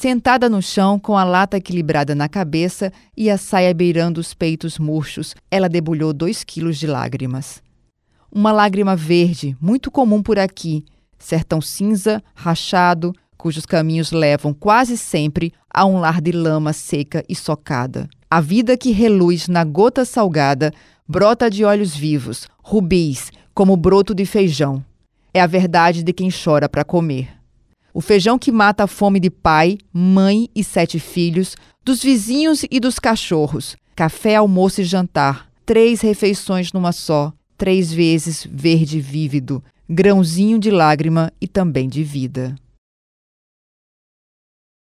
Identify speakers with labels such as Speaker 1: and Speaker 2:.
Speaker 1: Sentada no chão, com a lata equilibrada na cabeça e a saia beirando os peitos murchos, ela debulhou dois quilos de lágrimas. Uma lágrima verde, muito comum por aqui, sertão cinza, rachado, cujos caminhos levam quase sempre a um lar de lama seca e socada. A vida que reluz na gota salgada brota de olhos vivos, rubis, como broto de feijão. É a verdade de quem chora para comer. O feijão que mata a fome de pai, mãe e sete filhos, dos vizinhos e dos cachorros. Café, almoço e jantar. Três refeições numa só, três vezes verde vívido, grãozinho de lágrima e também de vida.